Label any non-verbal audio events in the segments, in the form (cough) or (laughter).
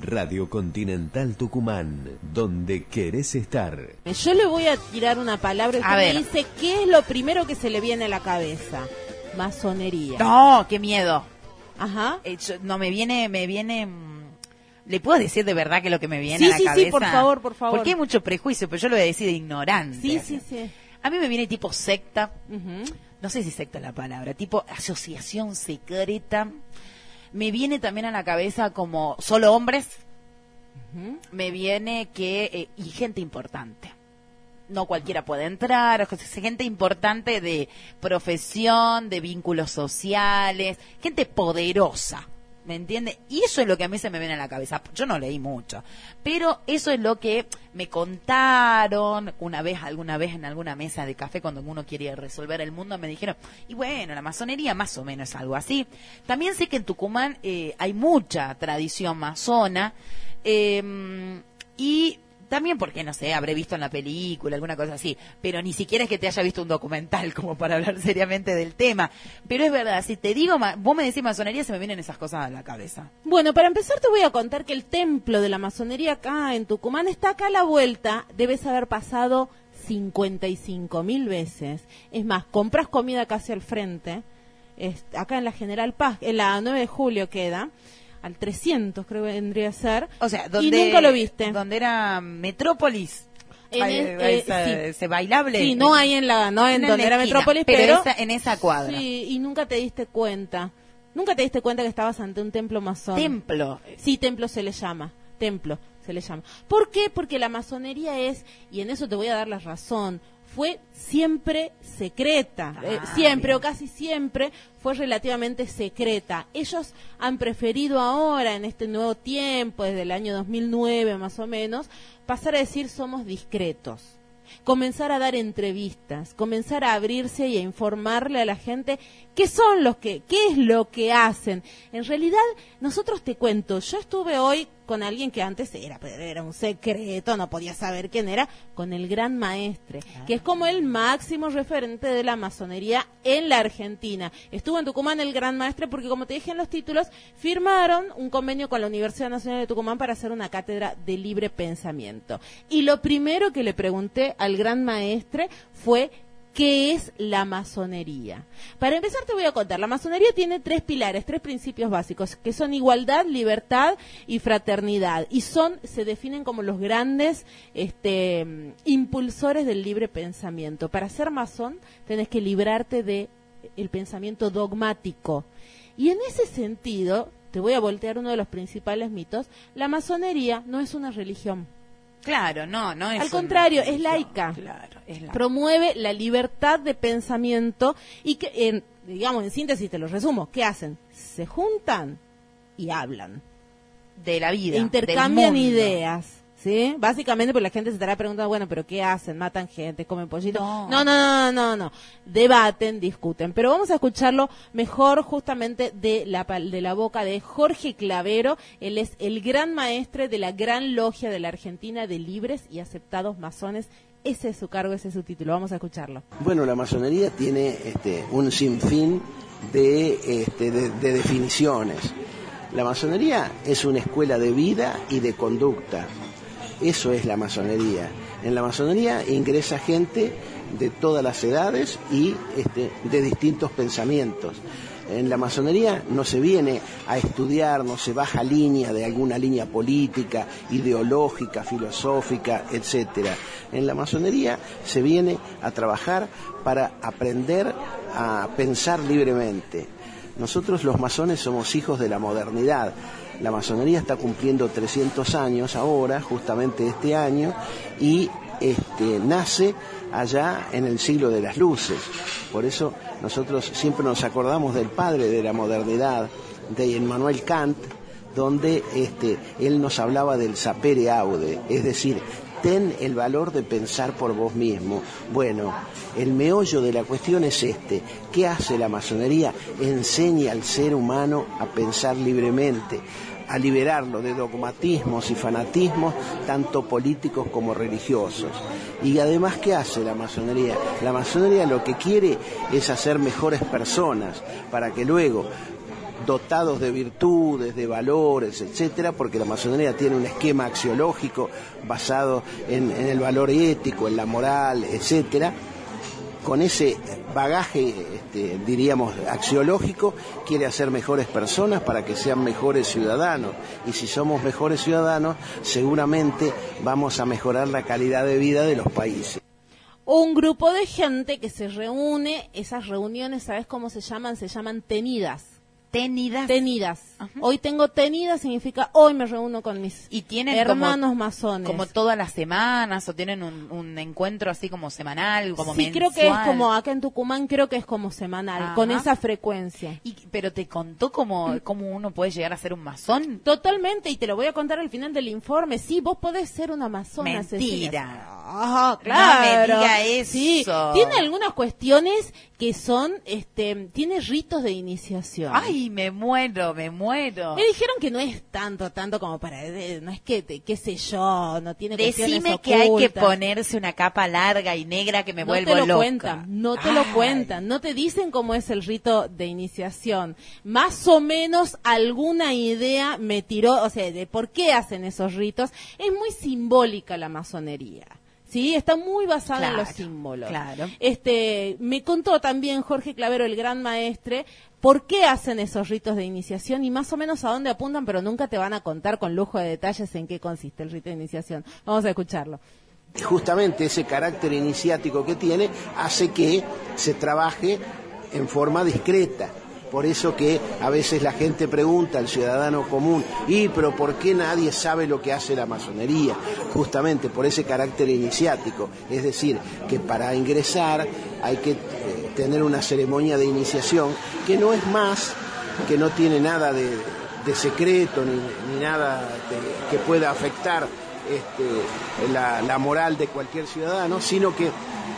Radio Continental Tucumán, donde querés estar. Yo le voy a tirar una palabra y A me ver. dice qué es lo primero que se le viene a la cabeza. Masonería. No, qué miedo. Ajá. Eh, yo- no, me viene, me viene... mm, ¿Le puedo decir de verdad que lo que me viene Sí, a la sí, sí, cabeza? por favor, por favor. Porque hay mucho prejuicio, pero yo lo voy a decir de ignorante. Sí, sí, sí. A mí me viene tipo secta, Ujú. no sé si secta es la palabra, tipo asociación secreta. Me viene también a la cabeza como solo hombres. Me viene que... eh, y gente importante. No cualquiera puede entrar, gente importante de profesión, de vínculos sociales, gente poderosa. ¿Me entiende? Y eso es lo que a mí se me viene a la cabeza. Yo no leí mucho, pero eso es lo que me contaron una vez, alguna vez en alguna mesa de café cuando uno quiere resolver el mundo, me dijeron, y bueno, la masonería más o menos es algo así. También sé que en Tucumán eh, hay mucha tradición masona eh, y también porque, no sé, habré visto en la película, alguna cosa así, pero ni siquiera es que te haya visto un documental (laughs) como para hablar seriamente del tema. Pero es verdad, si te digo, vos me decís masonería, se me vienen esas cosas a la cabeza. Bueno, para empezar te voy a contar que el templo de la masonería acá en Tucumán está acá a la vuelta. Debes haber pasado 55 mil veces. Es más, compras comida casi al frente. Acá en la General Paz, en la 9 de julio queda. Al 300 creo que vendría a ser. O sea, Y donde... nunca lo viste. Donde era Metrópolis. En el- eh, esa- sí. ese bailable. Sí, no hay en la, no en No donde la era esquina, Metrópolis, pero pero, esa- en esa cuadra. Sí, y nunca te diste cuenta. Nunca te diste cuenta que estabas ante un templo masón. Templo. Sí, templo se le llama. Templo se le llama. ¿Por qué? Porque la masonería es, y en eso te voy a dar la razón, fue siempre secreta. Ah, Eh, siempre bien. o casi siempre fue relativamente secreta. Ellos han preferido ahora, en este nuevo tiempo, desde el año 2009 más o menos, pasar a decir somos discretos comenzar a dar entrevistas, comenzar a abrirse y a informarle a la gente qué son los que, qué es lo que hacen. En realidad, nosotros te cuento, yo estuve hoy con alguien que antes era, era un secreto, no podía saber quién era, con el gran maestre, que es como el máximo referente de la masonería en la Argentina. Estuvo en Tucumán el gran maestre porque, como te dije en los títulos, firmaron un convenio con la Universidad Nacional de Tucumán para hacer una cátedra de libre pensamiento. Y lo primero que le pregunté al gran maestre fue ¿Qué es la masonería? Para empezar te voy a contar, la masonería tiene tres pilares, tres principios básicos, que son igualdad, libertad y fraternidad. Y son, se definen como los grandes este, impulsores del libre pensamiento. Para ser masón tenés que librarte de el pensamiento dogmático. Y en ese sentido, te voy a voltear uno de los principales mitos, la masonería no es una religión. Claro, no, no es Al una contrario, es laica. Claro, es laica. promueve la libertad de pensamiento y que, en, digamos, en síntesis te lo resumo, ¿qué hacen? Se juntan y hablan, de la vida. e intercambian del mundo. ideas. ¿Sí? Básicamente, pues la gente se estará preguntando, bueno, pero ¿qué hacen? ¿Matan gente? ¿Comen pollito? No. no, no, no, no, no. Debaten, discuten. Pero vamos a escucharlo mejor justamente de la, pal- de la boca de Jorge Clavero. Él es el gran maestre de la gran logia de la Argentina de libres y aceptados masones. Ese es su cargo, ese es su título. Vamos a escucharlo. Bueno, la masonería tiene este, un sinfín de, este, de- de definiciones. La masonería es una escuela de vida y de conducta. Eso es la masonería. En la masonería ingresa gente de todas las edades y este, de distintos pensamientos. En la masonería no se viene a estudiar, no se baja línea de alguna línea política, ideológica, filosófica, etcétera. En la masonería se viene a trabajar para aprender a pensar libremente. Nosotros los masones somos hijos de la modernidad. La masonería está cumpliendo 300 años ahora, justamente este año, y este, nace allá en el siglo de las luces. Por eso nosotros siempre nos acordamos del padre de la modernidad, de Emmanuel Kant, donde este, él nos hablaba del sapere aude, es decir, ten el valor de pensar por vos mismo. Bueno, el meollo de la cuestión es este. ¿Qué hace la masonería? Enseña al ser humano a pensar libremente, a liberarlo de dogmatismos y fanatismos, tanto políticos como religiosos. Y además, ¿qué hace la masonería? La masonería lo que quiere es hacer mejores personas, para que luego dotados de virtudes, de valores, etcétera, porque la masonería tiene un esquema axiológico basado en, el valor ético, en la moral, etcétera, con ese bagaje, este, diríamos, axiológico, quiere hacer mejores personas para que sean mejores ciudadanos. Y si somos mejores ciudadanos, seguramente vamos a mejorar la calidad de vida de los países. Un grupo de gente que se reúne, esas reuniones, ¿sabes cómo se llaman? Se llaman tenidas. Tenidas. Tenidas. Hoy tengo tenidas significa hoy me reúno con mis y tienen hermanos como, masones. Como todas las semanas o tienen un, un encuentro así como semanal, como sí, mensual. creo que es como acá en Tucumán creo que es como semanal, Ajá. con esa frecuencia. Y, pero te contó cómo, cómo uno puede llegar a ser un masón. Totalmente, y te lo voy a contar al final del informe. Sí, vos podés ser una masona. Mentira. Ajá, claro. No me diga eso. Sí, tiene algunas cuestiones que son, este, tiene ritos de iniciación. Ay, me muero, me muero. Me dijeron que no es tanto, tanto como para, eh, no es que, te- qué sé yo, no tiene Decime que hay que ponerse una capa larga y negra que me no vuelvo te lo loca. cuentan, no te lo cuentan, no te dicen cómo es el rito de iniciación. Más o menos alguna idea me tiró, o sea, de por qué hacen esos ritos. Es muy simbólica la masonería. Sí, está muy basada en los símbolos. claro. Este, me contó también Jorge Clavero, el gran maestre, por qué hacen esos ritos de iniciación y más o menos a dónde apuntan, pero nunca te van a contar con lujo de detalles en qué consiste el rito de iniciación. Vamos a escucharlo. justamente ese carácter iniciático que tiene hace que se trabaje en forma discreta. Por eso que a veces la gente pregunta al ciudadano común, ¿y pero por qué nadie sabe lo que hace la masonería? Justamente por ese carácter iniciático. Es decir, que para ingresar hay que eh, tener una ceremonia de iniciación que no es más, que no tiene nada de, secreto ni, ni nada que pueda afectar este, la, la moral de cualquier ciudadano, sino que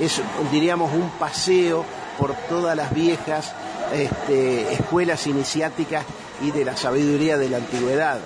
es, diríamos, un paseo por todas las viejas este, escuelas iniciáticas y de la sabiduría de la antigüedad.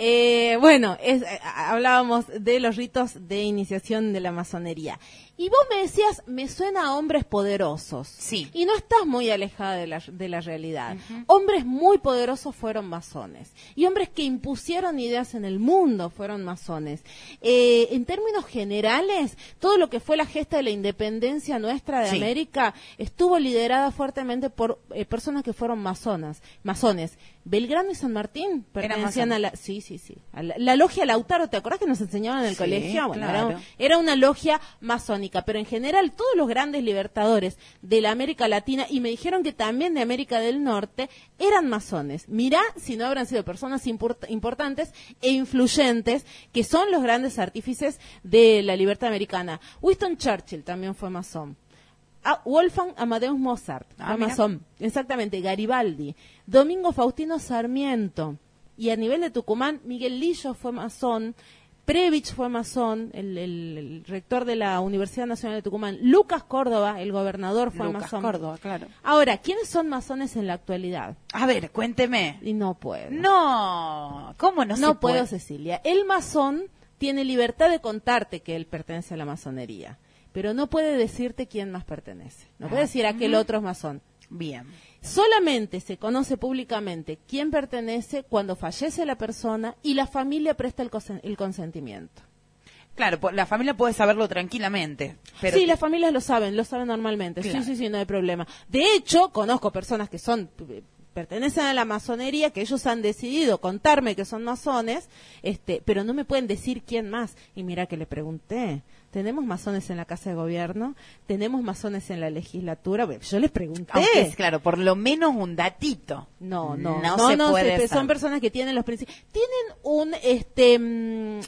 Eh, bueno, es- eh, hablábamos de los ritos de iniciación de la masonería. Y vos me decías, me suena a hombres poderosos. Sí. Y no estás muy alejada de la, de la realidad. Hombres muy poderosos fueron masones. Y hombres que impusieron ideas en el mundo fueron masones. Eh, en términos generales, todo lo que fue la gesta de la independencia nuestra de Sí. América estuvo liderada fuertemente por eh, personas que fueron masonas, masones. Belgrano y San Martín pertenecían a la, sí, sí, sí, a la, la logia Lautaro, ¿te acordás que nos enseñaban en el Sí, colegio? Bueno, claro. era, era una logia masónica, pero en general todos los grandes libertadores de la América Latina y me dijeron que también de América del Norte eran masones. Mirá si no habrán sido personas import- importantes e influyentes que son los grandes artífices de la libertad americana. Winston Churchill también fue masón. Ah, Wolfgang Amadeus Mozart, Ah, mira. masón. Exactamente, Garibaldi. Domingo Faustino Sarmiento. Y a nivel de Tucumán, Miguel Lillo fue masón. Previch fue masón, el, el- el rector de la Universidad Nacional de Tucumán. Lucas Córdoba, el gobernador, fue Lucas masón. Córdoba, claro. Ahora, ¿quiénes son masones en la actualidad? A ver, cuénteme. Y no puedo. No, ¿cómo no, No se puedo, puede? Cecilia. El masón tiene libertad de contarte que él pertenece a la masonería, pero no puede decirte quién más pertenece. No puede decir aquel otro es masón. Bien. Solamente se conoce públicamente quién pertenece cuando fallece la persona y la familia presta el, el consentimiento. Claro, la familia puede saberlo tranquilamente. Pero sí, las familias lo saben, lo saben normalmente. Claro. Sí, sí, sí, no hay problema. De hecho, conozco personas que son eh, pertenecen a la masonería, que ellos han decidido contarme que son masones, este, pero no me pueden decir quién más. Y mira que le pregunté. Tenemos masones en la Casa de Gobierno, tenemos masones en la legislatura. Bueno, Yo les pregunté. Aunque es, claro, por lo menos un datito. No, no, No no, se no, puede se- son personas que tienen los principios. Tienen un, este, mm,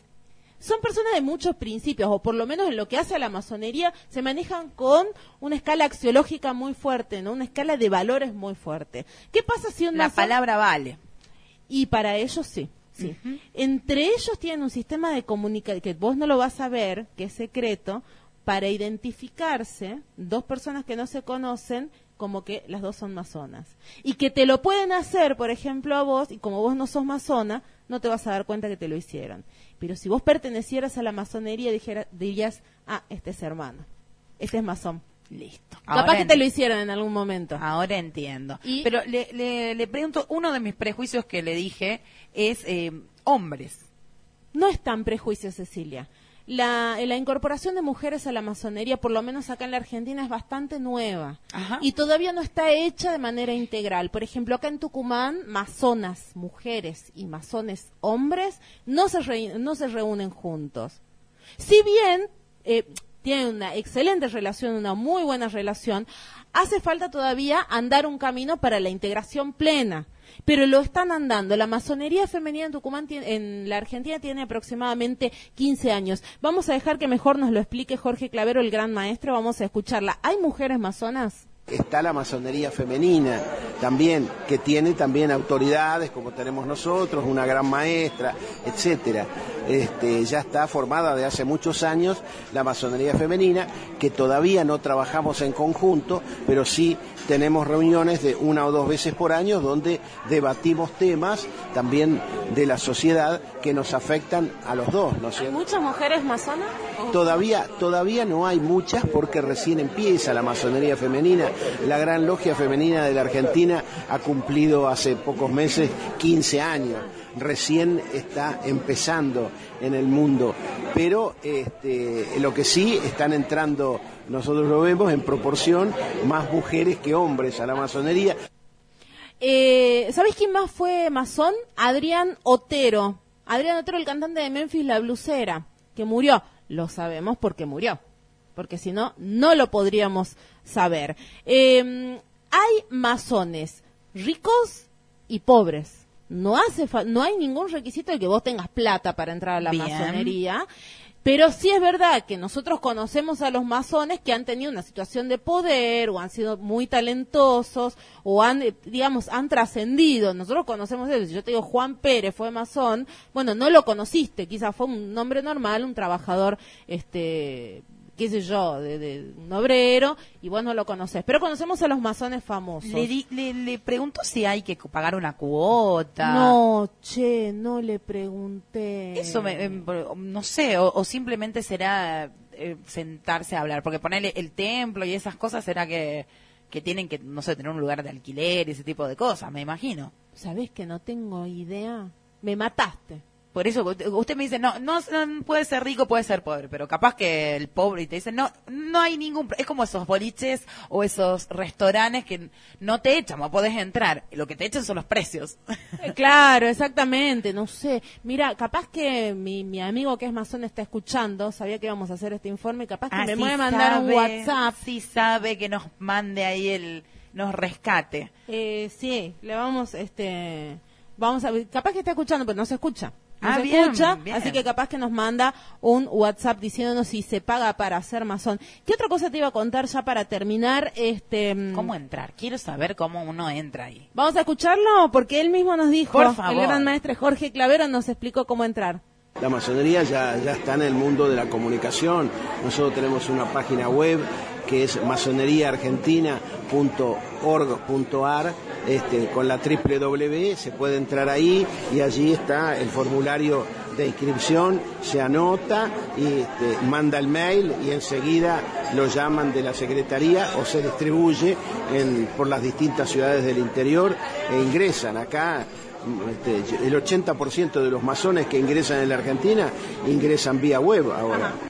son personas de muchos principios, o por lo menos en lo que hace a la masonería, se manejan con una escala axiológica muy fuerte, ¿no? Una escala de valores muy fuerte. ¿Qué pasa si un La palabra vale. Y para ellos sí. Sí. Entre ellos tienen un sistema de comunicación que vos no lo vas a ver, que es secreto, para identificarse dos personas que no se conocen como que las dos son masonas. Y que te lo pueden hacer, por ejemplo, a vos, y como vos no sos masona, no te vas a dar cuenta que te lo hicieron. Pero si vos pertenecieras a la masonería, dijera, dirías, ah, este es hermano, este es masón. Listo. Capaz Ahora que te lo hicieron en algún momento. Ahora entiendo. Y- Pero le, le, le pregunto, uno de mis prejuicios que le dije es eh, hombres. No es tan prejuicio, Cecilia. La, la incorporación de mujeres a la masonería, por lo menos acá en la Argentina, es bastante nueva. Ajá. Y todavía no está hecha de manera integral. Por ejemplo, acá en Tucumán, masonas mujeres y masones hombres no se, re- no se reúnen juntos. Si bien eh, tienen una excelente relación, una muy buena relación, hace falta todavía andar un camino para la integración plena. Pero lo están andando. La masonería femenina en Tucumán, en la Argentina, tiene aproximadamente 15 años. Vamos a dejar que mejor nos lo explique Jorge Clavero, el gran maestro. Vamos a escucharla. ¿Hay mujeres masonas? Está la masonería femenina también, que tiene también autoridades como tenemos nosotros, una gran maestra, etcétera. Este, ya está formada de hace muchos años la masonería femenina, que todavía no trabajamos en conjunto, pero sí tenemos reuniones de una o dos veces por año donde debatimos temas también de la sociedad que nos afectan a los dos, ¿no es cierto? ¿Muchas mujeres masonas? Todavía, todavía no hay muchas porque recién empieza la masonería femenina. La gran logia femenina de la Argentina ha cumplido hace pocos meses 15 años. Recién está empezando en el mundo. Pero este, lo que sí están entrando, nosotros lo vemos en proporción, más mujeres que hombres a la masonería. Eh, ¿Sabés quién más fue masón? Adrián Otero. Adrián Otero, el cantante de Memphis, la blusera, que murió. Lo sabemos porque murió. Porque si no, no lo podríamos saber. Eh, hay masones ricos y pobres. No hace fa- no hay ningún requisito de que vos tengas plata para entrar a la Bien. masonería. Pero sí es verdad que nosotros conocemos a los masones que han tenido una situación de poder o han sido muy talentosos o han, eh, digamos, han trascendido. Nosotros conocemos eso. Si yo te digo Juan Pérez fue masón, bueno, no lo conociste, quizás fue un hombre normal, un trabajador, este, qué sé yo, de, de un obrero y vos no lo conoces. Pero conocemos a los masones famosos. Le, di- le, le pregunto si hay que pagar una cuota. No, che, no le pregunté. Eso, me- em, no sé, o, o simplemente será eh, sentarse a hablar, porque ponerle el templo y esas cosas será que, que tienen que, no sé, tener un lugar de alquiler y ese tipo de cosas, me imagino. ¿Sabés que no tengo idea? Me mataste. Por eso usted me dice, no, no, no puede ser rico, puede ser pobre, pero capaz que el pobre y te dice, no, no hay ningún, pro-". es como esos boliches o esos restaurantes que no te echan, vos podés entrar, lo que te echan son los precios. Eh, Claro, exactamente, no sé. Mira, capaz que mi, mi amigo que es masón está escuchando, sabía que íbamos a hacer este informe, capaz que Ah, me sí puede mandar un WhatsApp. Sí sabe que nos mande ahí el, nos rescate. Eh, sí, le vamos, este, vamos a ver, capaz que está escuchando, pero no se escucha. Ah, se bien, escucha, bien. así que capaz que nos manda un WhatsApp diciéndonos si se paga para ser masón. ¿Qué otra cosa te iba a contar ya para terminar? Este, mm, ¿Cómo entrar? Quiero saber cómo uno entra ahí. Vamos a escucharlo porque él mismo nos dijo, Por favor. el gran maestro Jorge Clavero nos explicó cómo entrar. La masonería ya, ya está en el mundo de la comunicación. Nosotros tenemos una página web que es masoneriaargentina.org.ar este, con la www, se puede entrar ahí y allí está el formulario de inscripción, se anota y este, manda el mail y enseguida lo llaman de la secretaría o se distribuye en- por las distintas ciudades del interior e ingresan acá este, el 80% de los masones que ingresan en la Argentina ingresan vía web ahora.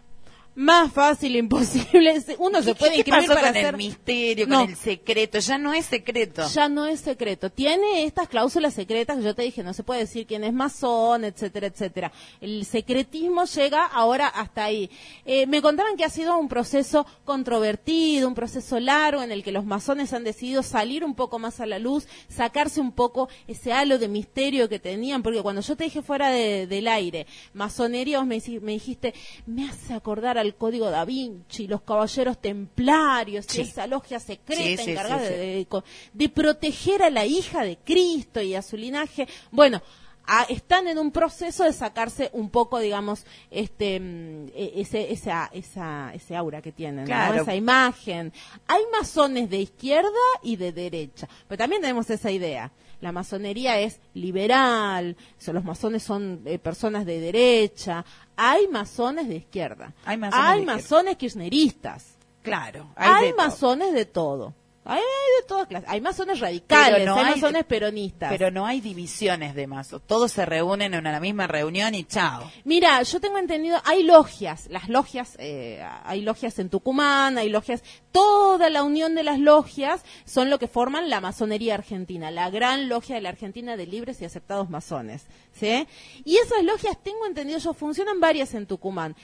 Más fácil (laughs) imposible. Uno se ¿Qué- puede ¿Qué inscribir pasó para con hacer... el misterio, No. con el secreto? Ya no es secreto. Ya no es secreto. Tiene estas cláusulas secretas que yo te dije, no se puede decir quién es masón, etcétera, etcétera. El secretismo llega ahora hasta ahí. Eh, me contaban que ha sido un proceso controvertido, un proceso largo en el que los masones han decidido salir un poco más a la luz, sacarse un poco ese halo de misterio que tenían, porque cuando yo te dije fuera de- del aire, masonería, vos me, me dijiste, me hace acordar algo el Código da Vinci, los caballeros templarios, y esa logia secreta Sí, encargada de proteger a la hija de Cristo y a su linaje. Bueno, a- están en un proceso de sacarse un poco, digamos, este, mm, e- ese, esa, esa, ese aura que tienen, ¿no? Claro. esa imagen. Hay masones de izquierda y de derecha, pero también tenemos esa idea. La masonería es liberal, so- los masones son eh, personas de derecha, hay masones de izquierda, Hay masones izquierda. masones kirchneristas, Claro. hay, de todo. masones de todo. Hay, de todas clases. Hay masones radicales, no hay, hay- masones peronistas. Pero no hay divisiones de mazo. Todos se reúnen en una misma reunión y chao. Mira, yo tengo entendido, hay logias, las logias, eh, hay logias en Tucumán, hay logias, toda la unión de las logias son lo que forman la masonería argentina, la gran logia de la Argentina de libres y aceptados masones, ¿sí? Y esas logias, tengo entendido yo, funcionan varias en Tucumán.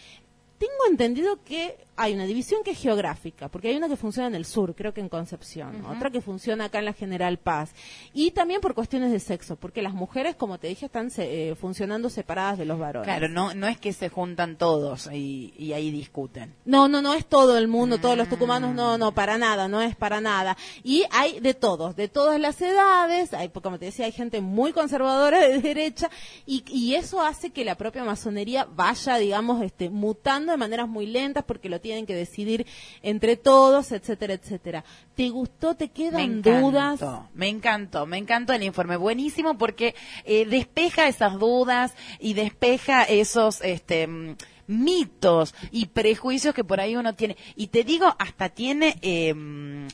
Tengo entendido que hay una división que es geográfica, porque hay una que funciona en el sur, creo que en Concepción, otra que funciona acá en la General Paz, y también por cuestiones de sexo, porque las mujeres, como te dije, están se- eh, funcionando separadas de los varones. Claro, no, no es que se juntan todos y, y ahí discuten. No, no, no es todo el mundo, todos los tucumanos, no, no, para nada, no es para nada. Y hay de todos, de todas las edades, hay, pues, como te decía, hay gente muy conservadora (laughs) de derecha, y, y eso hace que la propia masonería vaya, digamos, este, mutando de maneras muy lentas, porque lo tienen que decidir entre todos, etcétera, etcétera. ¿Te gustó? ¿Te Me quedan encantó, dudas? me encantó, me encantó el informe, buenísimo porque eh, despeja esas dudas y despeja esos este mm, mitos y prejuicios que por ahí uno tiene. Y te digo, hasta tiene eh, mm,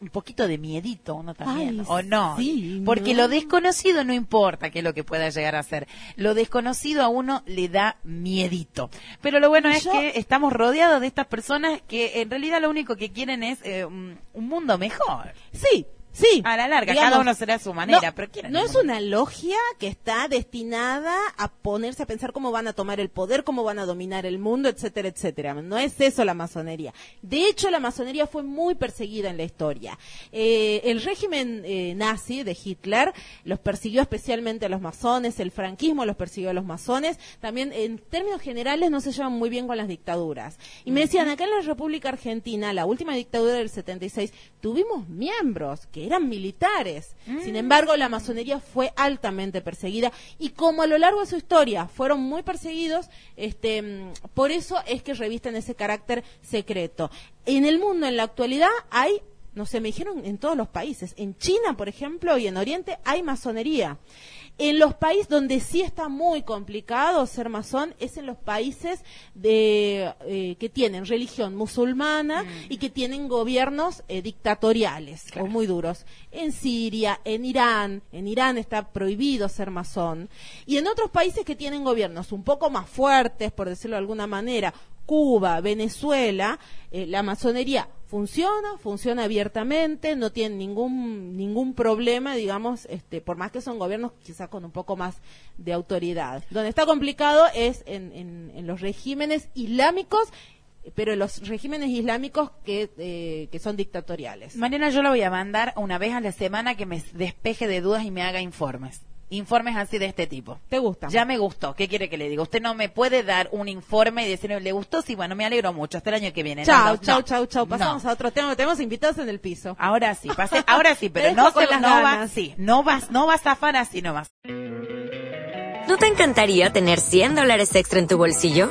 un poquito de miedito uno también, Ay, ¿o no? sí, Porque ¿no? lo desconocido no importa qué es lo que pueda llegar a ser. Lo desconocido a uno le da miedito. Pero lo bueno es que estamos rodeados de estas personas que en realidad lo único que quieren es eh, un un mundo mejor. Sí, sí. A la larga, Digamos, cada uno será a su manera, no, pero quieren no es una logia que está destinada a ponerse a pensar cómo van a tomar el poder, cómo van a dominar el mundo, etcétera, etcétera. No es eso la masonería. De hecho, la masonería fue muy perseguida en la historia. Eh, el régimen eh, nazi de Hitler los persiguió especialmente a los masones, el franquismo los persiguió a los masones. También, en términos generales, no se llevan muy bien con las dictaduras. Y me decían, acá en la República Argentina, la última dictadura del 76, tuvimos miembros que eran militares. Sin embargo, la masonería fue altamente perseguida y como a lo largo de su historia fueron muy perseguidos, este, mm, por eso es que revisten ese carácter secreto. En el mundo, en la actualidad, hay no sé, me dijeron en todos los países. En China, por ejemplo, y en Oriente hay masonería. En los países donde sí está muy complicado ser masón es en los países de, eh, que tienen religión musulmana y que tienen gobiernos eh, dictatoriales o muy duros. En Siria, en Irán, en Irán está prohibido ser masón. Y en otros países que tienen gobiernos un poco más fuertes, por decirlo de alguna manera, Cuba, Venezuela, eh, la masonería funciona, funciona abiertamente, no tiene ningún ningún problema, digamos, este, por más que son gobiernos quizás con un poco más de autoridad. Donde está complicado es en, en, los regímenes islámicos, pero los regímenes islámicos que, eh, que son dictatoriales. Mariana, yo la voy a mandar una vez a la semana que me despeje de dudas y me haga informes. Informes así de este tipo. ¿Te gusta? Ya me gustó. ¿Qué quiere que le diga? Usted no me puede dar un informe y decirme, ¿le gustó? Sí, bueno, me alegro mucho. Hasta el año que viene. No, Chau, no, chau, no. chau, chau. Pasamos No. a otro tema. Tenemos invitados en el piso. Ahora sí, pase, ahora sí, (laughs) pero no, con se, las no va, sí, no vas, no vas a zafar así nomás. ¿No te encantaría tener 100 dólares extra en tu bolsillo?